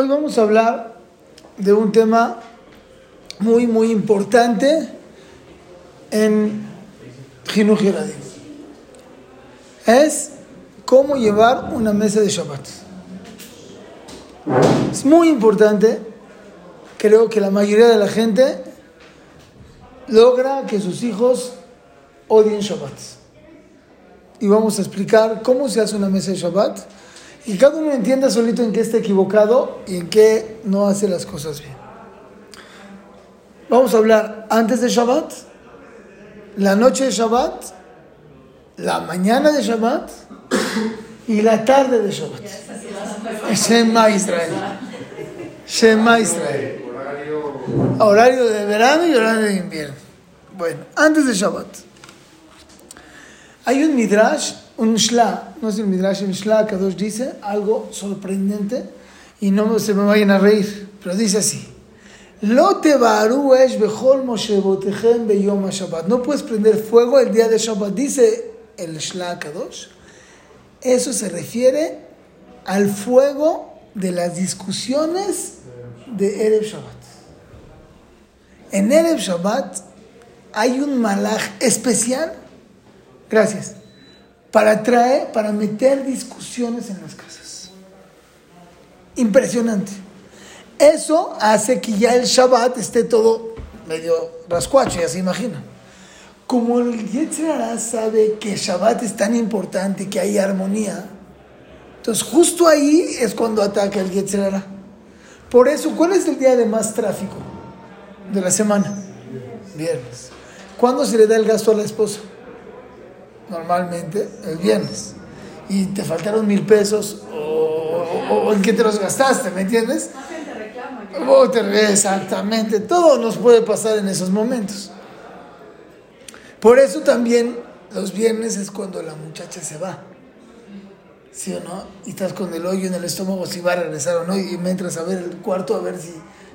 Hoy vamos a hablar de un tema muy, muy importante en Jinuj. Es cómo llevar una mesa de Shabbat. Es muy importante. Creo que la mayoría de la gente logra que sus hijos odien Shabbat. Y vamos a explicar cómo se hace una mesa de Shabbat y cada uno entienda solito en qué está equivocado y en qué no hace las cosas bien. Vamos a hablar antes de Shabbat, la noche de Shabbat, la mañana de Shabbat y la tarde de Shabbat. Shema Israel. Shema Israel. Horario de verano y horario de invierno. Bueno, antes de Shabbat. Hay un midrash un shla, no es el midrash, un shla, Kadosh dice algo sorprendente y no se me vayan a reír, pero dice así. No puedes prender fuego el día de Shabbat, dice el Shla Kadosh. Eso se refiere al fuego de las discusiones de Erev Shabbat. En Erev Shabbat hay un malaj especial. Gracias para traer, para meter discusiones en las casas. Impresionante. Eso hace que ya el Shabbat esté todo medio rascuacho, ya se imagina. Como el Yetzirah sabe que Shabbat es tan importante, que hay armonía, entonces justo ahí es cuando ataca el Yetzirah. Por eso, ¿cuál es el día de más tráfico de la semana? Viernes. ¿Cuándo se le da el gasto a la esposa? Normalmente el viernes y te faltaron mil pesos o, en qué te los gastaste, ¿me entiendes? O te exactamente, todo nos puede pasar en esos momentos. Por eso también los viernes es cuando la muchacha se va. ¿Sí o no? Y estás con el hoyo en el estómago si va a regresar o no y me entras a ver el cuarto a ver si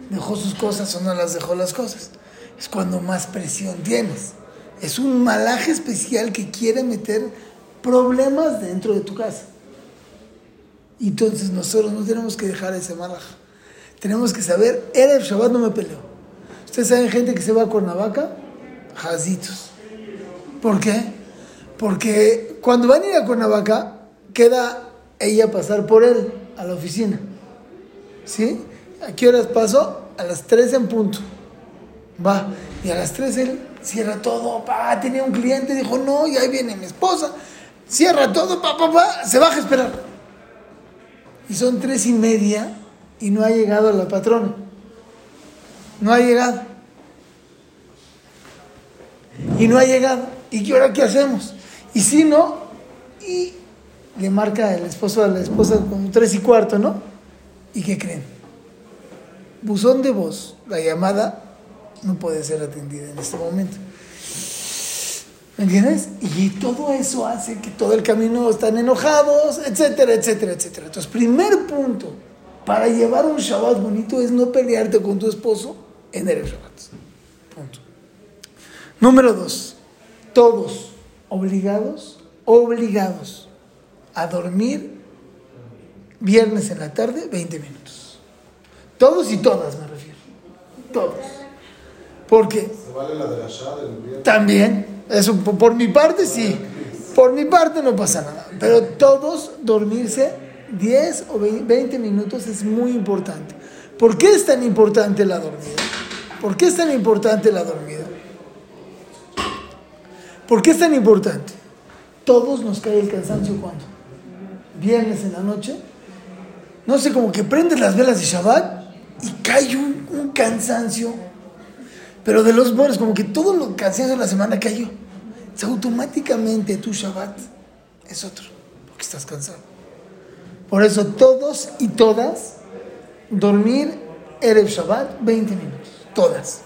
dejó sus cosas o no las dejó las cosas. Es cuando más presión tienes. Es un malaje especial que quiere meter problemas dentro de tu casa. Entonces nosotros no tenemos que dejar ese malaje. Tenemos que saber, era el Shabbat, no me peleo. Ustedes saben gente que se va a Cuernavaca, jazitos. ¿Por qué? Porque cuando van a ir a Cuernavaca, queda ella pasar por él a la oficina. ¿Sí? ¿A qué horas pasó? A las 3 en punto. Va. Y a las 3 él cierra todo, pa, tenía un cliente, dijo, no, y ahí viene mi esposa, cierra todo, pa, pa, pa, se baja a esperar. Y son tres y media y no ha llegado la patrona. No ha llegado. Y no ha llegado. ¿Y qué hora qué hacemos? Y si no, y le marca el esposo a la esposa como tres y cuarto, ¿no? ¿Y qué creen? Buzón de voz, la llamada no puede ser atendida en este momento. ¿Me entiendes? Y todo eso hace que todo el camino están enojados, etcétera, etcétera, etcétera. Entonces, primer punto para llevar un Shabbat bonito es no pelearte con tu esposo en el Shabbat. Punto. Número dos, todos obligados, obligados a dormir viernes en la tarde 20 minutos. Todos y todas me refiero. Todos. Porque vale la de la también, eso por mi parte sí, por mi parte no pasa nada, pero todos dormirse 10 o 20 minutos es muy importante. ¿Por qué es tan importante la dormida? ¿Por qué es tan importante la dormida? ¿Por qué es tan importante? Todos nos cae el cansancio cuando viernes en la noche, no sé, como que prendes las velas de Shabbat y cae un, un cansancio pero de los buenos, como que todo lo que hacías en la semana cayó. O automáticamente tu Shabbat es otro, porque estás cansado. Por eso todos y todas dormir Erev Shabbat 20 minutos. Todas.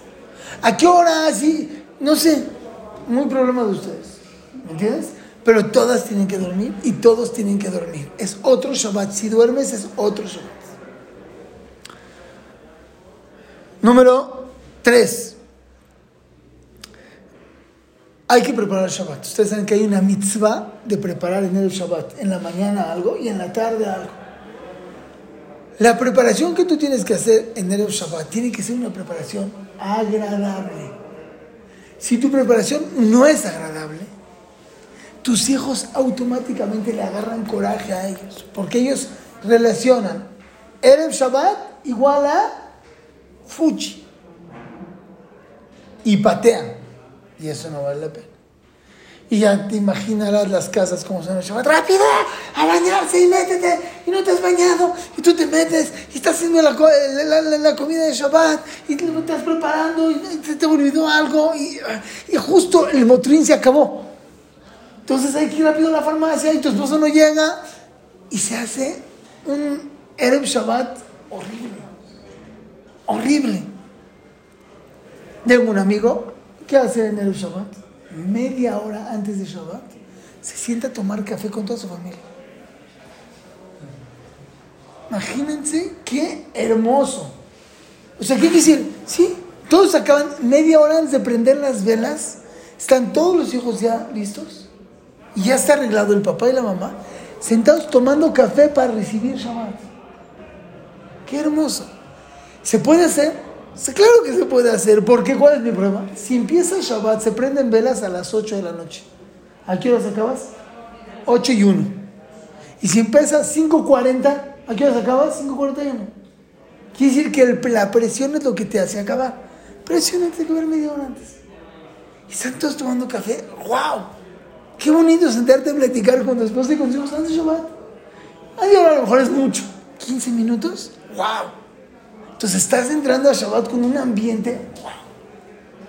¿A qué hora así? No sé. Muy problema de ustedes. ¿Me entiendes? Pero todas tienen que dormir y todos tienen que dormir. Es otro Shabbat. Si duermes es otro Shabbat. Número 3. Hay que preparar el Shabbat. Ustedes saben que hay una mitzvah de preparar en el Shabbat. En la mañana algo y en la tarde algo. La preparación que tú tienes que hacer en Erev Shabbat tiene que ser una preparación agradable. Si tu preparación no es agradable, tus hijos automáticamente le agarran coraje a ellos, porque ellos relacionan Erev Shabbat igual a Fuchi y patean, y eso no vale la pena. Y ya te imaginarás las casas como son el Shabbat. ¡Rápido! ¡A bañarse y métete! Y no te has bañado. Y tú te metes y estás haciendo la, la, comida de Shabbat. Y te estás preparando y te, te olvidó algo. Y, y, justo el motrín se acabó. Entonces hay que ir rápido a la farmacia y tu esposo no llega. Y se hace un Erev Shabbat horrible. Horrible. Tengo un amigo que hace en Erev Shabbat media hora antes de Shabbat, se sienta a tomar café con toda su familia. Imagínense qué hermoso. O sea, ¿qué decir? Sí, todos acaban media hora antes de prender las velas. Están todos los hijos ya listos. Y ya está arreglado el papá y la mamá, sentados tomando café para recibir Shabbat. Qué hermoso. ¿Se puede hacer? Claro que se puede hacer, porque ¿cuál es mi prueba? Si empieza Shabbat, se prenden velas a las 8 de la noche. ¿A qué horas acabas? 8 y 1. Y si empieza 5.40, ¿a qué horas acabas? 5.41. Quiere decir que la presión es lo que te hace acabar. Presión antes de comer media hora antes. Y están todos tomando café. ¡Wow! Qué bonito sentarte a platicar con tu esposa y con tus hijos antes de Shabbat. a lo mejor es mucho. ¿15 minutos? ¡Wow! Entonces estás entrando a Shabbat con un ambiente,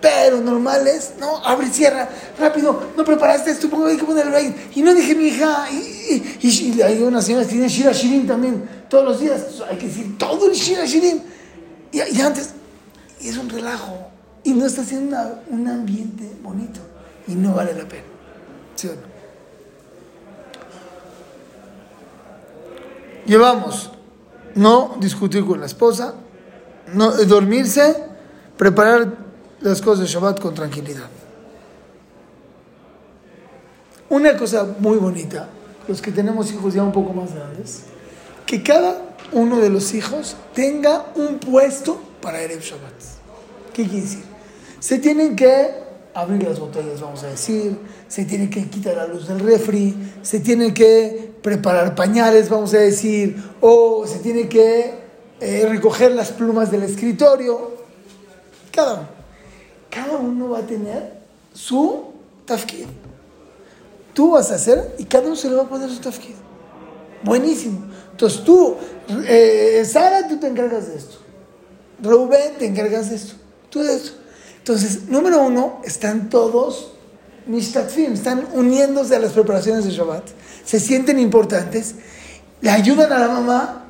pero normal es, no, abre y cierra, rápido, no preparaste esto, hay que poner el Y no dije mi hija, y, y, hay una señora que tiene Shira Shirin también, todos los días, hay que decir todo el Shira Shirin. Y, antes, y es un relajo, y no está haciendo un ambiente bonito, y no vale la pena. ¿Sí o no? Llevamos no discutir con la esposa, no, dormirse, preparar las cosas de Shabbat con tranquilidad. Una cosa muy bonita, los que tenemos hijos ya un poco más grandes, que cada uno de los hijos tenga un puesto para Erev Shabbat. ¿Qué quiere decir? Se tienen que abrir las botellas, vamos a decir, se tiene que quitar la luz del refri, se tiene que preparar pañales, vamos a decir, o se tiene que eh, recoger las plumas del escritorio. Cada uno. Cada uno va a tener su tafkid. Tú vas a hacer y cada uno se le va a poner su tafkid. Buenísimo. Entonces tú, eh, Sara, tú te encargas de esto. Rubén, te encargas de esto. Tú de esto. Entonces, número uno, están todos mishtatfim, están uniéndose a las preparaciones de Shabbat. Se sienten importantes, le ayudan a la mamá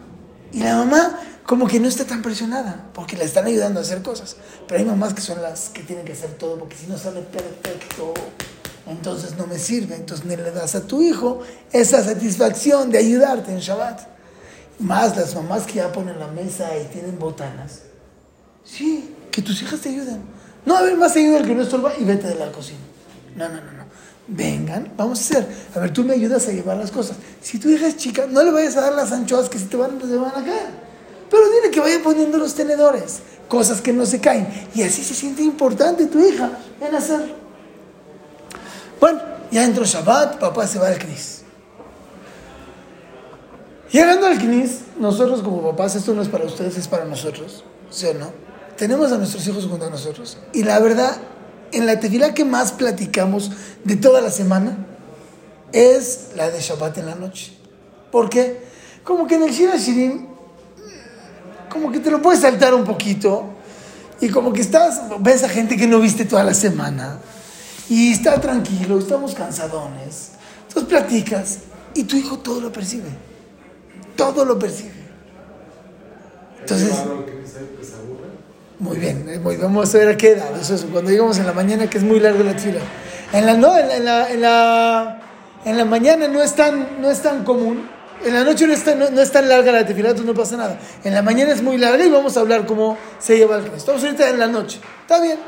y la mamá como que no está tan presionada, porque le están ayudando a hacer cosas. Pero hay mamás que son las que tienen que hacer todo, porque si no sale perfecto, entonces no me sirve. Entonces no le das a tu hijo esa satisfacción de ayudarte en Shabbat. Más las mamás que ya ponen la mesa y tienen botanas. Sí, que tus hijas te ayuden. No, a ver, más ayuda el que no estorba y vete de la cocina. No, no, no, no. Vengan, vamos a hacer. A ver, tú me ayudas a llevar las cosas. Si tu hija es chica, no le vayas a dar las anchoas que si te van, te van a caer. Pero dile que vaya poniendo los tenedores, cosas que no se caen. Y así se siente importante tu hija en hacerlo. Bueno, ya entró Shabbat, papá se va al Knis. Llegando al Knis, nosotros como papás, esto no es para ustedes, es para nosotros, ¿sí o no? Tenemos a nuestros hijos junto a nosotros. Y la verdad, en la tefila que más platicamos de toda la semana es la de Shabbat en la noche. ¿Por qué? Como que en el Shira Shirim como que te lo puedes saltar un poquito y como que estás, ves a gente que no viste toda la semana y está tranquilo, estamos cansadones. Entonces platicas y tu hijo todo lo percibe. Todo lo percibe. Entonces... Muy bien, eh, vamos a ver a qué edad. Eso es cuando llegamos en la mañana, que es muy largo la tira. En la, no, en la, en la, en la, mañana no es tan, no es tan común en la noche no es tan, no, es tan larga la tefilá, no pasa nada. En la mañana es muy larga y vamos a hablar cómo se lleva el Cristo. Estamos ahorita en la noche. Está bien.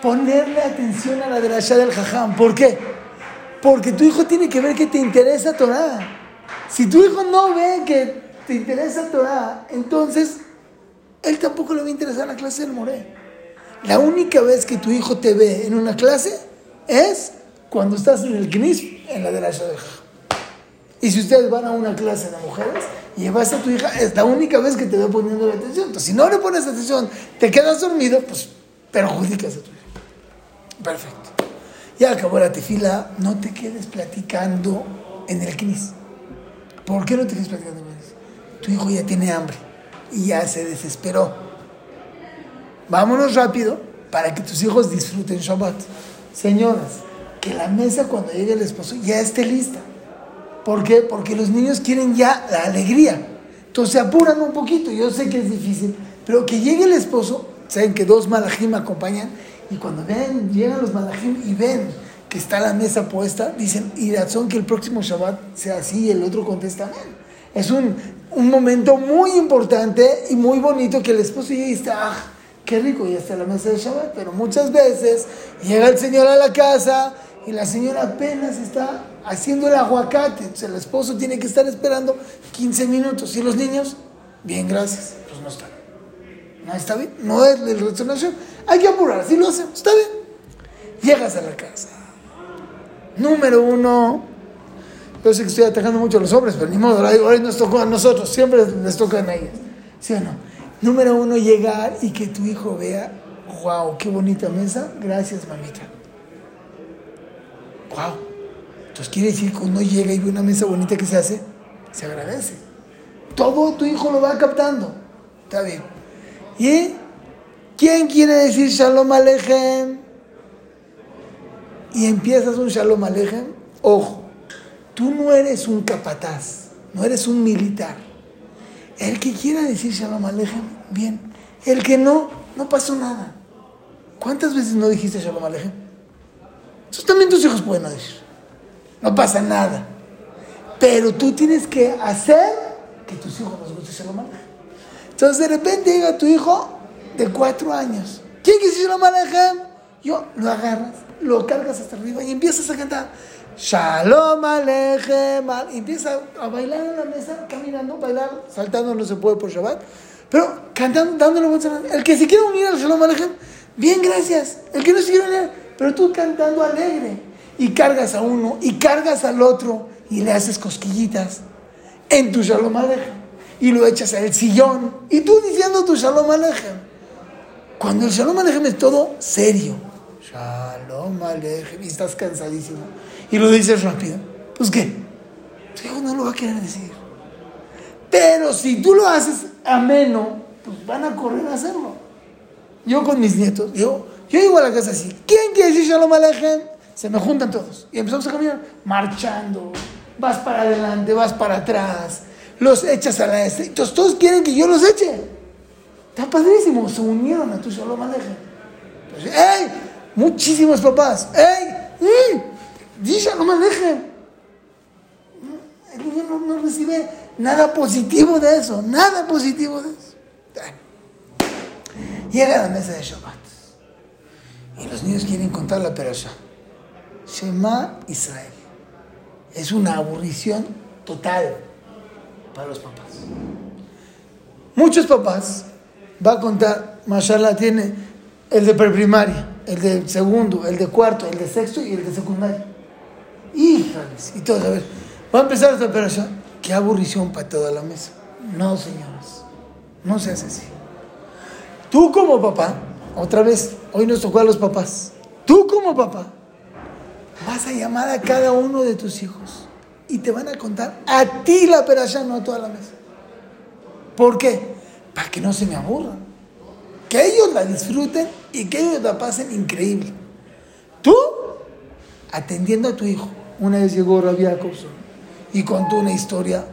Ponerle atención a la de la del jajam. ¿Por qué? Porque tu hijo tiene que ver que te interesa Torah. Si tu hijo no ve que te interesa Torah, entonces él tampoco le va a interesar la clase del Moré. La única vez que tu hijo te ve en una clase es cuando estás en el CNIS, en la de la Shadeja. Y si ustedes van a una clase de mujeres, llevas a tu hija, es la única vez que te ve poniendo la atención. Entonces, si no le pones atención, te quedas dormido, pues perjudicas a tu hija. Perfecto. Ya acabó la tefila, no te quedes platicando en el CNIS. ¿Por qué no te quedes platicando en el? Tu hijo ya tiene hambre y ya se desesperó. Vámonos rápido para que tus hijos disfruten Shabbat. Señoras, que la mesa cuando llegue el esposo ya esté lista. ¿Por qué? Porque los niños quieren ya la alegría. Entonces se apuran un poquito. Yo sé que es difícil, pero que llegue el esposo, saben que dos malajim acompañan, y cuando ven, llegan los malajim y ven que está la mesa puesta, dicen, y razón que el próximo Shabbat sea así, y el otro contesta amén. Es un, un momento muy importante y muy bonito que el esposo llegue y está, ah, qué rico, ya está la mesa de Shabbat, pero muchas veces llega el señor a la casa y la señora apenas está haciendo el aguacate, entonces el esposo tiene que estar esperando 15 minutos y los niños, bien, gracias, pues no están. No está bien, no es la resonación, hay que apurar, si lo hacemos, está bien. Llegas a la casa. Número uno, yo sé que estoy atacando mucho a los hombres, pero ni modo, hoy nos tocó a nosotros, siempre les toca a ellas, ¿sí o no? Número uno, llegar y que tu hijo vea, wow, qué bonita mesa, gracias mamita. Wow. Entonces quiere decir que uno llega y ve una mesa bonita que se hace, se agradece. Todo tu hijo lo va captando. Está bien. ¿Y quién quiere decir Shalom Alejem? Y empiezas un Shalom Alejem. Ojo, tú no eres un capataz, no eres un militar. El que quiera decir Shalom Alejem, bien. El que no, no pasó nada. ¿Cuántas veces no dijiste Shalom Alejem? Eso también tus hijos pueden decir. No pasa nada. Pero tú tienes que hacer que tus hijos les guste Shalom Alejem. Entonces de repente llega tu hijo de cuatro años. ¿Quién quiere Shalom Alejem? Yo lo agarras, lo cargas hasta arriba y empiezas a cantar. Shalom Alejem. Y empieza a bailar en la mesa, caminando, bailar, saltando, no se puede por Shabbat. Pero cantando, dándole vueltas. El que se quiera unir al Shalom Alejem, bien, gracias. El que no se quiera unir, pero tú cantando alegre. Y cargas a uno, y cargas al otro, y le haces cosquillitas en tu Shalom Alejem. Y lo echas al sillón, y tú diciendo tu Shalom Alejem. Cuando el Shalom Alejem es todo serio. Shalom Alejem, y estás cansadísimo. Y lo dices rápido. Pues qué, tu hijo no lo va a querer decir. Pero si tú lo haces ameno, pues van a correr a hacerlo. Yo con mis nietos, yo, yo llego a la casa así. ¿Quién quiere decir Shalom Alejem? Se me juntan todos. Y empezamos a caminar, marchando. Vas para adelante, vas para atrás. Los echas a la este. Entonces todos quieren que yo los eche. Está padrísimo. Se unieron a tu Shalom Alejem. Entonces, ¡Ey! Muchísimos papás. ¡Ey! ¡Ey! Di Shalom Alejem. El niño no, no recibe nada positivo de eso. Nada positivo de eso. Llega la mesa de Shabbat. Y los niños quieren contar la perasha. Shema Israel. Es una aburrición total para los papás. Muchos papás va a contar, Mashallah tiene el de preprimaria, el de segundo, el de cuarto, el de sexto y el de secundaria. Y todo, a ver, va a empezar esta perasha. Qué aburrición para toda la mesa. No, señores, no se hace así. Tú como papá, otra vez, hoy nos tocó a los papás, tú como papá, vas a llamar a cada uno de tus hijos y te van a contar a ti la perashá, no a toda la mesa. ¿Por qué? Para que no se me aburran. Que ellos la disfruten y que ellos la pasen increíble. Tú, atendiendo a tu hijo. Una vez llegó Rabbi Jacobson y contó una historia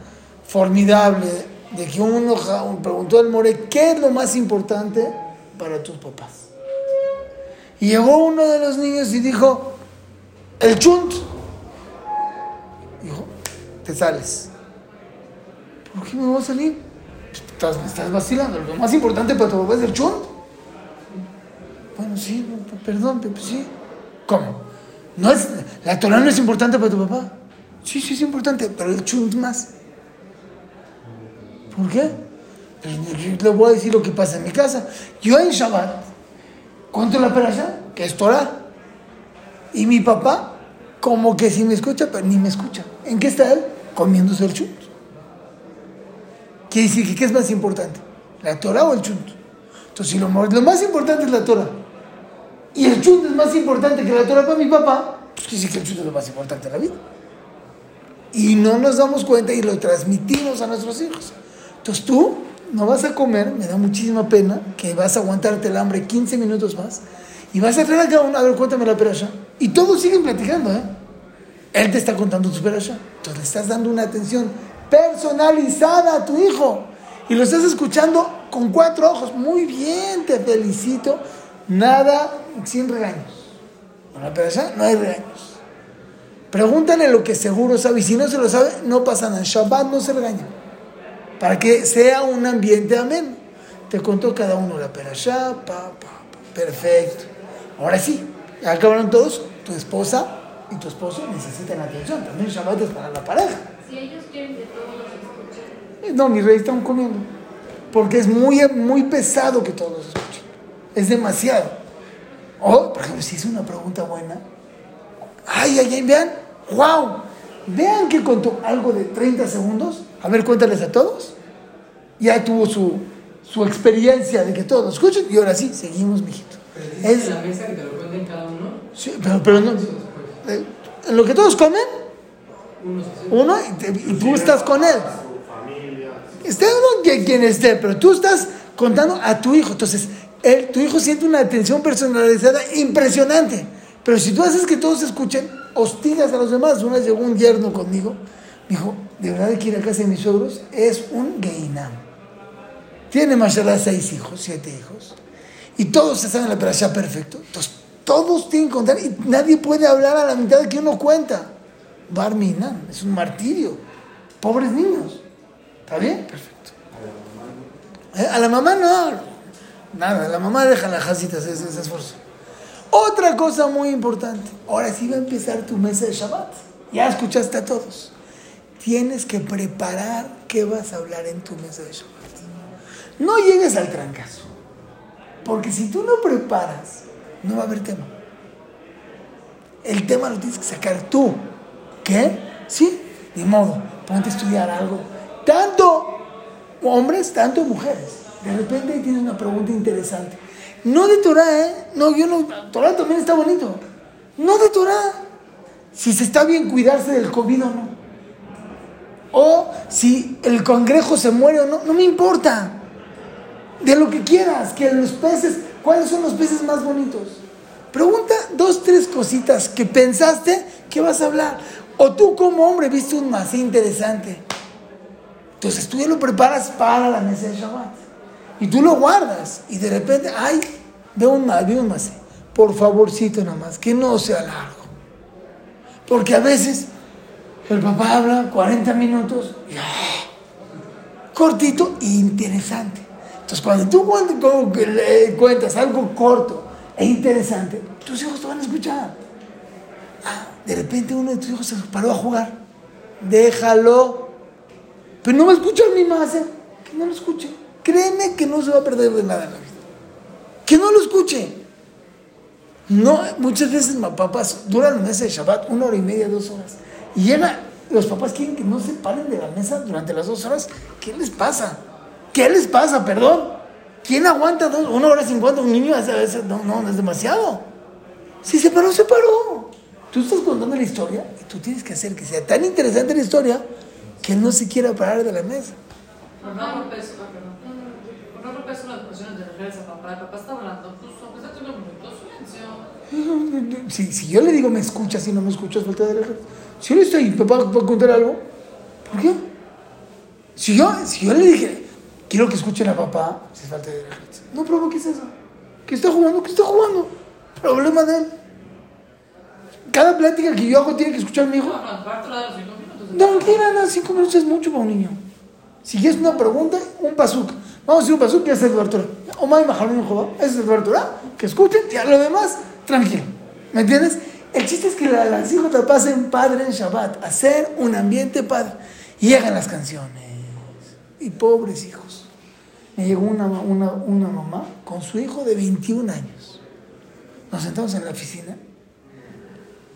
formidable de que uno preguntó al More, ¿qué es lo más importante para tus papás? Y llegó uno de los niños y dijo, el chunt. Dijo, te sales. ¿Por qué me voy a salir? Estás, estás vacilando. Lo más importante para tu papá es el chunt. Bueno, sí, perdón, pero sí. ¿Cómo? ¿No es, ¿La Torah no es importante para tu papá? Sí, sí es importante, pero el chunt más. ¿Por qué? Pues, le voy a decir lo que pasa en mi casa. Yo en Shabbat cuento la perasha, que es Torah. Y mi papá, como que sí me escucha, pero ni me escucha. ¿En qué está él? Comiéndose el chunt. Quiere decir ¿qué es más importante? ¿La Torah o el chunt? Entonces, si lo, más importante es la Torah y el chunt es más importante que la Torah para mi papá, pues quiere decir que el chunt es lo más importante de la vida. Y no nos damos cuenta y lo transmitimos a nuestros hijos. Entonces tú no vas a comer, me da muchísima pena que vas a aguantarte el hambre 15 minutos más y vas a traer a cada a ver, cuéntame la perasha. Y todos siguen platicando, ¿eh? Él te está contando tu perasha. Entonces le estás dando una atención personalizada a tu hijo. Y lo estás escuchando con cuatro ojos. Muy bien, te felicito. Nada sin regaños. Con la perasha no hay regaños. Pregúntale lo que seguro sabe. Y si no se lo sabe, no pasa nada. Shabbat no se regaña. Para que sea un ambiente amén. Te contó cada uno la perashá, pa, pa, Perfecto. Ahora sí, ya acabaron todos. Tu esposa y tu esposo necesitan atención. También Shabbat es para la pareja. Si ellos quieren que todos los escuchen. No, mi rey, están comiendo. Porque es muy, muy pesado que todos los escuchen. Es demasiado. O, por ejemplo, si es una pregunta buena. Ay, ay, ay, vean. ¡Wow! Vean que contó algo de 30 segundos. A ver, cuéntales a todos. Ya tuvo su, su experiencia de que todos lo escuchen. Y ahora sí, seguimos, mijito. Es Es, la mesa que te lo. Sí, pero, pero no. eh, En lo que todos comen, Uno y, tú estás con él. Esté uno quien esté, pero tú estás contando a tu hijo. Entonces, él, tu hijo siente una atención personalizada impresionante. Pero si tú haces que todos escuchen, hostigas a los demás. Una vez llegó un yerno conmigo, me dijo, de verdad que ir a casa de mis suegros, es un geinam. Tiene mashallah seis hijos, siete hijos. Y todos se saben la perashá perfecto. Entonces, todos tienen que contar y nadie puede hablar a la mitad de que uno cuenta. Barminan, es un martirio. Pobres niños. ¿Está bien? Perfecto. Eh, A la mamá no. Nada, la mamá deja las jasitas ese, ese esfuerzo. Otra cosa muy importante. Ahora sí va a empezar tu mesa de Shabbat. Ya escuchaste a todos. Tienes que preparar qué vas a hablar en tu mesa de Shabbat. No llegues al trancazo. Porque si tú no preparas, no va a haber tema. El tema lo tienes que sacar tú. ¿Qué? Sí, ni modo. Ponte a estudiar algo. Tanto hombres, tanto mujeres. De repente tienes una pregunta interesante. No de Torah, ¿eh? No, yo no. Torah también está bonito. No de Torah. Si se está bien cuidarse del COVID o no. O si el congrejo se muere o no. No me importa. De lo que quieras. Que los peces. ¿Cuáles son los peces más bonitos? Pregunta dos, tres cositas que pensaste que vas a hablar. O tú como hombre viste un más interesante. Entonces tú ya lo preparas para la mesa de Shabbat. Y tú lo guardas. Y de repente, ay, veo un más, veo un más. Por favorcito nada más, que no sea largo. Porque a veces el papá habla 40 minutos, y, cortito e interesante. Entonces cuando tú cuentas, algo corto e interesante, tus hijos te van a escuchar. Ah, de repente uno de tus hijos se paró a jugar. Déjalo. Pero no va a escuchar mi ¿eh? Que no lo escuche. Créeme que no se va a perder de nada en la vida. Que no lo escuche. No, muchas veces ma- papás duran la mesa de Shabbat una hora y media, dos horas. Y los papás quieren que no se paren de la mesa durante las dos horas. ¿Qué les pasa? ¿Qué les pasa? Perdón. ¿Quién aguanta dos, una hora cincuenta? Un niño a veces, no, no, no es demasiado. Si se paró, se paró. Tú estás contando la historia y tú tienes que hacer que sea tan interesante la historia que él no se quiera parar de la mesa. Por no. Por no rompes una discusión de regreso a papá. El papá está hablando, pues aunque sea unos minutos, silencio. Si, si yo le digo me escuchas y no me escuchas, falta de respeto. Si yo le estoy, papá, ¿puedo contar algo? ¿Por qué? Si yo, si yo le dije, quiero que escuchen a papá, si es falta de respeto. No provoques eso. ¿Qué está jugando? ¿Qué está jugando? Problema de él. Cada plática que yo hago tiene que escuchar mi hijo. No, de los cinco minutos. Es mucho para un niño. Si es una pregunta, un pasuk. Vamos a decir un pasuk que es el Bartura. O May Mahalun Jehová, ese es el Bartura. Que escuchen, ya lo demás, tranquilo. ¿Me entiendes? El chiste es que la- las hijos la pasen padre en Shabbat, hacer un ambiente padre. Y llegan las canciones. Y Y pobres hijos. Me llegó una, una, una mamá con su hijo de 21 años. Nos sentamos en la oficina.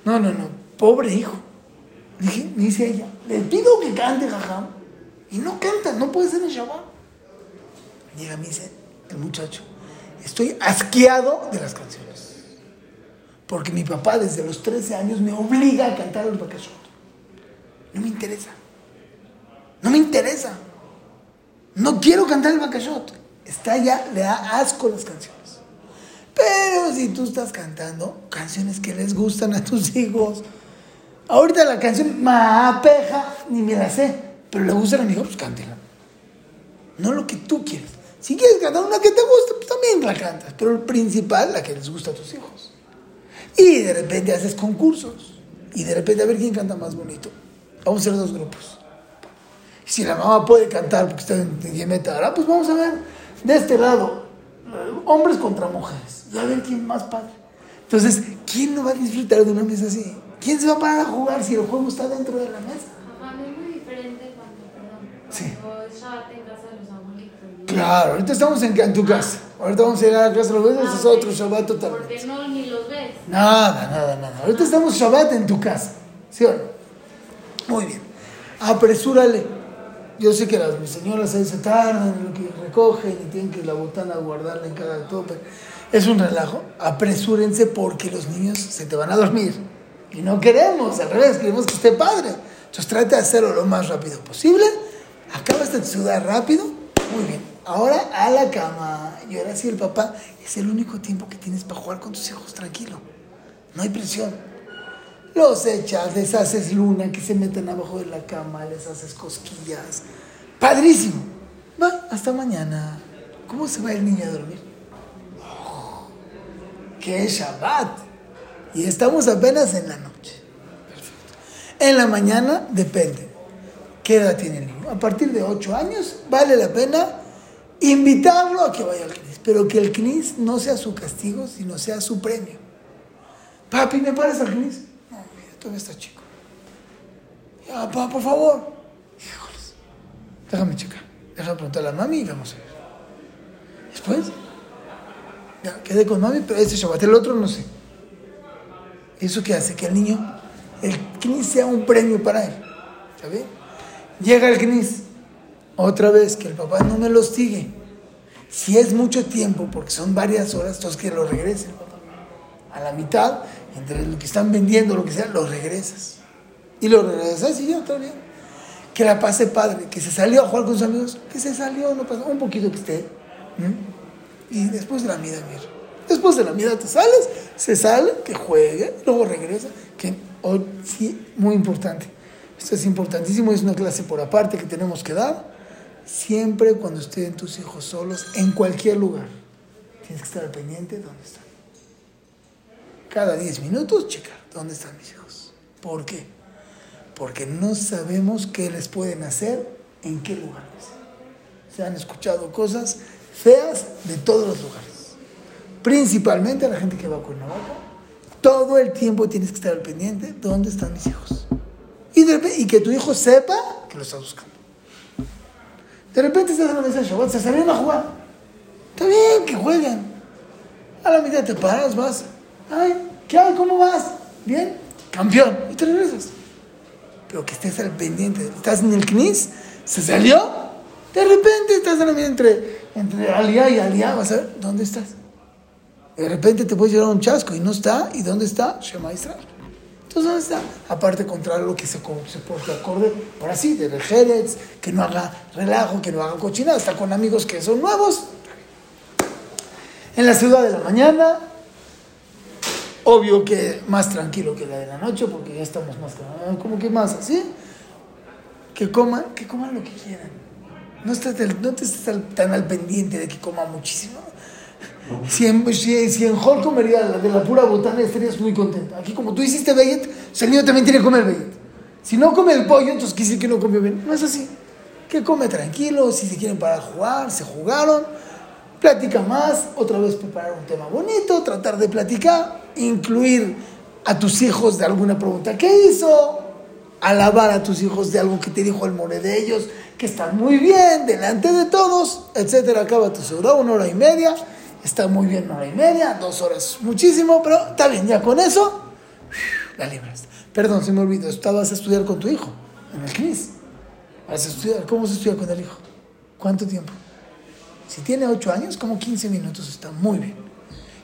No, no, no. Pobre hijo. Dije, me dice ella, le pido que cante, jajam. Y no canta, no puede ser en Shabbat. Llega, me dice el muchacho, estoy asqueado de las canciones. Porque mi papá desde los 13 años me obliga a cantar el Bakashot. No me interesa. No me interesa. No quiero cantar el Bakashot. Está ya, le da asco las canciones. Pero si tú estás cantando canciones que les gustan a tus hijos, ahorita la canción Mapeja, ni me la sé, pero le gustan a mi hijo, pues cántela. No lo que tú quieres. Si quieres cantar una que te guste, pues también la cantas. Pero el principal, la que les gusta a tus hijos. Y de repente haces concursos. Y de repente a ver quién canta más bonito. Vamos a hacer dos grupos. Si la mamá puede cantar porque está en Yemeta, ahora pues vamos a ver de este lado, hombres contra mujeres. Y a ver quién más padre. Entonces, ¿quién no va a disfrutar de una mesa así? ¿Quién se va a parar a jugar si el juego está dentro de la mesa? Ajá, no es muy diferente cuando, perdón, Sí. cuando es Shabbat en casa de los abuelitos. ¿no? Claro, ahorita estamos en, en tu casa. Ahorita vamos a llegar a la casa de los bebés, Ah, es otro Shabbat totalmente. Porque no ni los ves. Nada, nada, nada. Ahorita estamos Shabbat en tu casa. ¿Sí o no? Muy bien. Apresúrale. Yo sé que las señoras ahí se tardan en lo que recogen y tienen que la botana guardarla en cada tope. Es un relajo. Apresúrense porque los niños se te van a dormir. Y no queremos, al revés, queremos que esté padre. Entonces trata de hacerlo lo más rápido posible. Acabas de sudar rápido. Muy bien. Ahora a la cama. Y ahora sí el papá es el único tiempo que tienes para jugar con tus hijos tranquilo. No hay presión. Los echas, les haces luna, que se meten abajo de la cama, les haces cosquillas. Padrísimo. Va, hasta mañana. ¿Cómo se va el niño a dormir? Oh, es Shabbat. Y estamos apenas en la noche. En la mañana depende. ¿Qué edad tiene el niño? A partir de 8 años vale la pena invitarlo a que vaya al CNIS. Pero que el CNIS no sea su castigo, sino sea su premio. Papi, ¿me paras al CNIS? Todavía está chico. Ya, papá, por favor. Híjoles. Déjame checar. Déjame preguntar a la mami y vamos a ver. Después, ya quedé con mami, pero este Shabbat, el otro no sé. ¿Eso qué hace? Que el niño, el CNIS sea un premio para él. ¿Está? Llega el CNIS. Otra vez, que el papá no me lo sigue. Si es mucho tiempo, porque son varias horas, entonces que lo regrese. A la mitad, entre lo que están vendiendo, lo que sea, lo regresas. Y lo regresas y ya, está bien. Que la pase padre, que se salió a jugar con sus amigos, que se salió, no pasa, un poquito que esté. Y después de la mida, mira. Después de la mida te sales, se sale, que juegue, luego regresa. Que hoy sí, muy importante. Esto es importantísimo, es una clase por aparte que tenemos que dar. Siempre cuando estén tus hijos solos, en cualquier lugar, tienes que estar pendiente de dónde están. Cada 10 minutos, checar dónde están mis hijos. ¿Por qué? Porque no sabemos qué les pueden hacer en qué lugares. Se han escuchado cosas feas de todos los lugares. Principalmente a la gente que va a Cuernavaca. Todo el tiempo tienes que estar al pendiente de dónde están mis hijos. Y, de repente- y que tu hijo sepa que lo estás buscando. De repente estás en la mesa de Shabbat, se salieron a jugar. Está bien que jueguen. A la mitad te paras, vas. Ay, ¿qué hay? ¿Cómo vas? ¿Bien? Campeón. Y te regresas. Pero que estés al pendiente. Estás en el CNIS, se salió. De repente estás en entre, entre y Aliá. Vas a ver, ¿dónde estás? De repente te puedes llevar un chasco y no está. ¿Y dónde está? Shema Israel. Entonces, ¿dónde está? Aparte, controlar lo que se, se porte acorde, ahora sí, de Jerez, que no haga relajo, que no haga cochinada, está con amigos que son nuevos. En la ciudad de la mañana, obvio que más tranquilo que la de la noche, porque ya estamos más, como que más así. Que coman, que coman lo que quieran. No, estés del- no te estés tan al pendiente de que coman muchísimo. Si en, si, si en Hall comería la- de la pura botana, estarías muy contento. Aquí, como tú hiciste Bellet, el niño también tiene que comer Bellet. Si no come el pollo, entonces quiere decir que no comió bien. No es así. Que come tranquilo, si se quieren parar a jugar, se jugaron. Platica más, otra vez preparar un tema bonito, tratar de platicar, incluir a tus hijos de alguna pregunta que hizo. alabar a tus hijos de algo que te dijo el more de ellos, que están muy bien, delante de todos, etcétera. Acaba tu seguro, una hora y media, está muy bien una hora y media, dos horas, muchísimo, pero está bien, ya con eso, la libras. Perdón, se me olvidó, estabas a estudiar con tu hijo, en el CNIS. Vas a estudiar, ¿cómo se estudia con el hijo? ¿Cuánto tiempo? Si tiene 8 años, como 15 minutos está muy bien.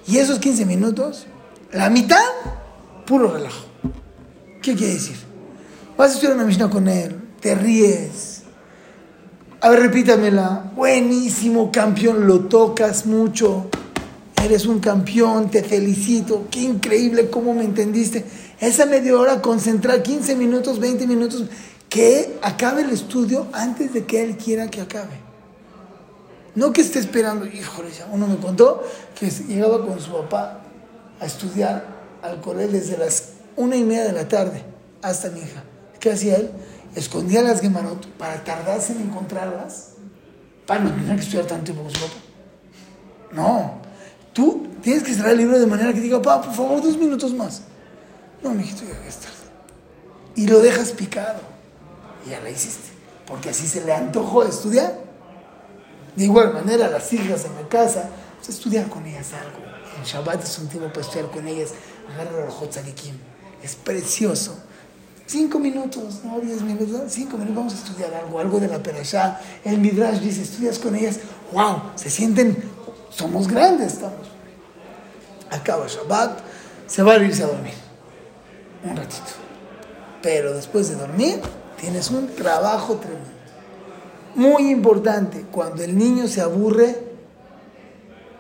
Y esos 15 minutos, la mitad, puro relajo. ¿Qué quiere decir? Vas a estudiar una Mishnah con él, te ríes. A ver, repítamela. Buenísimo, campeón, lo tocas mucho. Eres un campeón, te felicito. Qué increíble cómo me entendiste. Esa media hora, concentrar 15 minutos, 20 minutos, que acabe el estudio antes de que él quiera que acabe. No que esté esperando, híjole, uno me contó que llegaba con su papá a estudiar al colegio desde las una y media de la tarde hasta mi hija. ¿Qué hacía él? Escondía las gemarot para tardarse en encontrarlas, para no tener que estudiar tanto tiempo con su papá. No, tú tienes que cerrar el libro de manera que diga, papá, por favor, dos minutos más. No, mijito, ya es tarde. Y lo dejas picado. Y ya la hiciste. Porque así se le antojó estudiar. De igual manera, las hijas en la casa, pues estudiar con ellas algo. En Shabbat es un tiempo para estudiar con ellas. Agarra el. Es precioso. Cinco minutos, no diez minutos, cinco minutos, vamos a estudiar algo, algo de la Perashá. El Midrash dice, estudias con ellas, wow, se sienten, somos grandes, estamos. Acaba Shabbat, se va a irse a dormir. Un ratito. Pero después de dormir, tienes un trabajo tremendo. Muy importante, cuando el niño se aburre,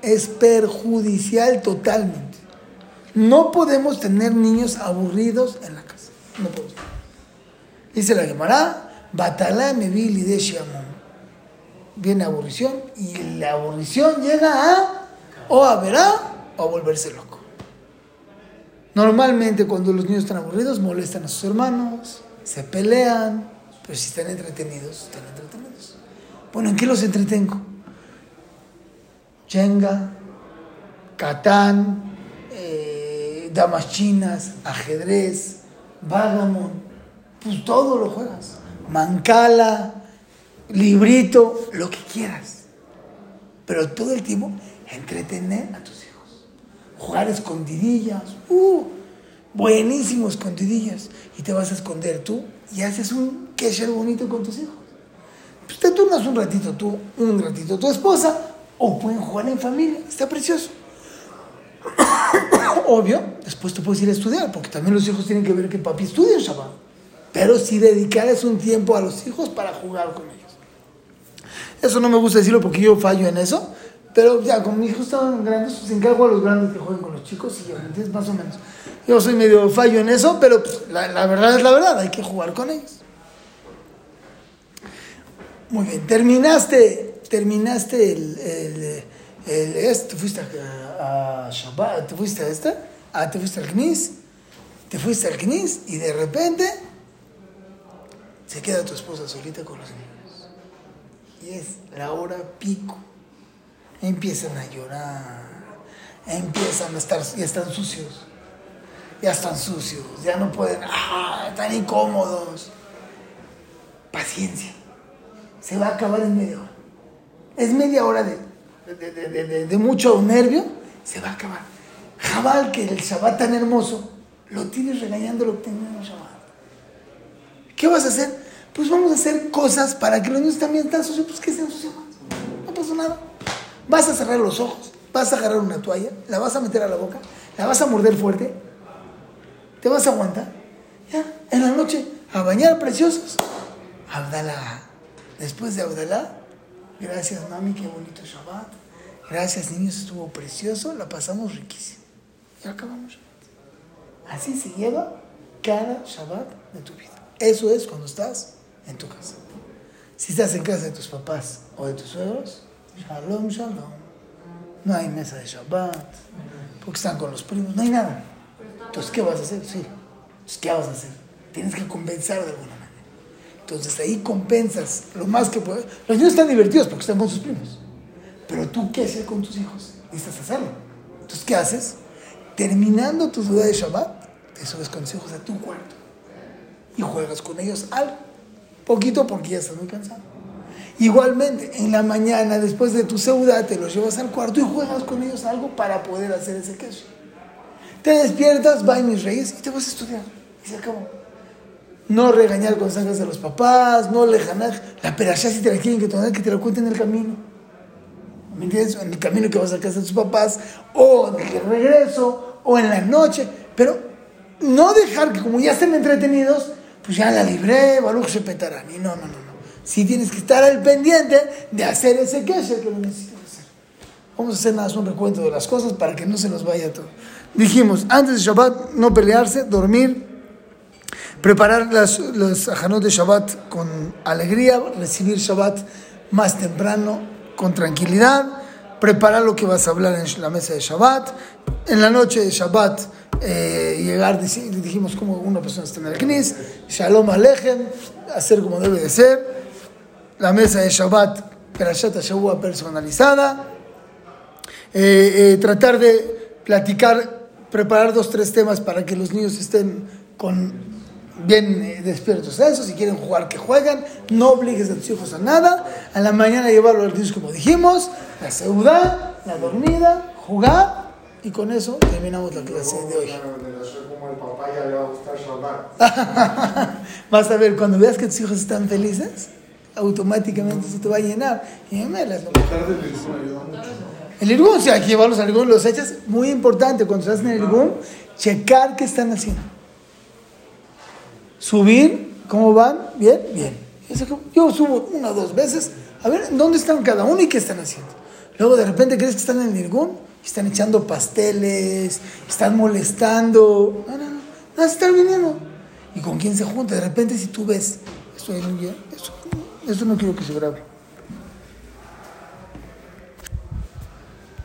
es perjudicial totalmente. No podemos tener niños aburridos en la casa. No podemos. Dice la Gemara, Batalá me vi de Viene aburrición y la aburrición llega a o a verá o a volverse loco. Normalmente cuando los niños están aburridos molestan a sus hermanos, se pelean, pero si están entretenidos, están entretenidos. Bueno, ¿en qué los entretengo? Jenga, Catán, eh, damas chinas, ajedrez, Vagamon, pues todo lo juegas. Mancala, librito, lo que quieras. Pero todo el tiempo entretener a tus hijos. Jugar escondidillas, uh, buenísimo escondidillas. Y te vas a esconder tú y haces un kesher bonito con tus hijos. Pues te turnas un ratito tú, un ratito tu esposa, o pueden jugar en familia, está precioso. Obvio, después tú puedes ir a estudiar, porque también los hijos tienen que ver que papi estudia en Shabbat. Pero si dedicarles un tiempo a los hijos para jugar con ellos. Eso no me gusta decirlo porque yo fallo en eso, pero ya, como mis hijos estaban grandes, pues encargo a los grandes que jueguen con los chicos y yo, ¿entiendes? Más o menos. Yo soy medio fallo en eso, pero pues, la, la verdad es la verdad, hay que jugar con ellos. Muy bien, terminaste, terminaste el, el, el este, te fuiste a, a Shabbat, te fuiste a esta, ah, te fuiste al Knis, te fuiste al Knis y de repente se queda tu esposa solita con los niños. Y es la hora pico. Empiezan a llorar, empiezan a estar, ya están sucios, ya están sucios, ya no pueden, ah, están incómodos. Paciencia se va a acabar en media hora. Es media hora de, de, de, de, mucho nervio, se va a acabar. Jabal, que el Shabbat tan hermoso, lo tienes regañando lo que tenemos Shabbat. ¿Qué vas a hacer? Pues vamos a hacer cosas para que los niños también estén sucios, pues que estén sucios. No pasa nada. Vas a cerrar los ojos, vas a agarrar una toalla, la vas a meter a la boca, la vas a morder fuerte, te vas a aguantar. Ya, en la noche, a bañar preciosos. Abdalá. Después de Abdalá, gracias mami, qué bonito Shabbat. Gracias niños, estuvo precioso, la pasamos riquísimo. Y acabamos. Así se lleva cada Shabbat de tu vida. Eso es cuando estás en tu casa. Si estás en casa de tus papás o de tus suegros, shalom, shalom. No hay mesa de Shabbat, porque están con los primos, no hay nada. Entonces, ¿qué vas a hacer? Sí. ¿qué vas a hacer? Tienes que compensar de alguna. Entonces ahí compensas lo más que puedes. Los niños están divertidos porque están con sus primos. Pero tú, ¿qué haces con tus hijos? Necesitas hacerlo. Entonces, ¿qué haces? Terminando tu duda de Shabbat, te subes con tus hijos a tu cuarto. y juegas con ellos algo. Poquito porque ya estás muy cansado. Igualmente, en la mañana, después de tu seuda, te los llevas al cuarto y juegas con ellos algo para poder hacer ese queso. Te despiertas, va mis reyes y te vas a estudiar. Y se acabó. No regañar con sangres de los papás, no lejanar. La perashá si te la quieren que te, que te la cuenten en el camino. ¿Me entiendes? En el camino que vas a casa de tus papás, o de regreso, o en la noche. Pero no dejar que como ya estén entretenidos, pues ya la libré, Baruch se petarán. Y no, no, no, no. Sí tienes que estar al pendiente de hacer ese kesher que lo necesitas hacer. Vamos a hacer nada un recuento de las cosas para que no se nos vaya todo. Dijimos, antes de Shabbat, no pelearse, dormir, preparar las, los ajanot de Shabbat con alegría, recibir Shabbat más temprano, con tranquilidad, preparar lo que vas a hablar en la mesa de Shabbat, en la noche de Shabbat eh, llegar, dijimos como una persona está en el Knis, Shalom Alejem, hacer como debe de ser, la mesa de Shabbat, Perashat Shabbat personalizada, eh, eh, tratar de platicar, preparar dos, tres temas para que los niños estén con bien eh, despiertos a eso, si quieren jugar que jueguen, no obligues a tus hijos a nada, a la mañana llevarlo al disco como dijimos, la seudá, la dormida, jugar y con eso terminamos la clase de hoy. Vas a ver, cuando veas que tus hijos están felices, automáticamente se te va a llenar. Y me las eso. El irgún, si hay que llevarlos al irgún, los echas, muy importante cuando estás en el irgún, checar qué están haciendo. Subir, ¿cómo van? Bien, bien. Yo subo una o dos veces, a ver dónde están cada uno y qué están haciendo. Luego de repente crees que están en el irgún, y están echando pasteles, están molestando. No, no, no, no, están viniendo. ¿Y con quién se junta? De repente si tú ves, esto, eso, eso no quiero que se grabe.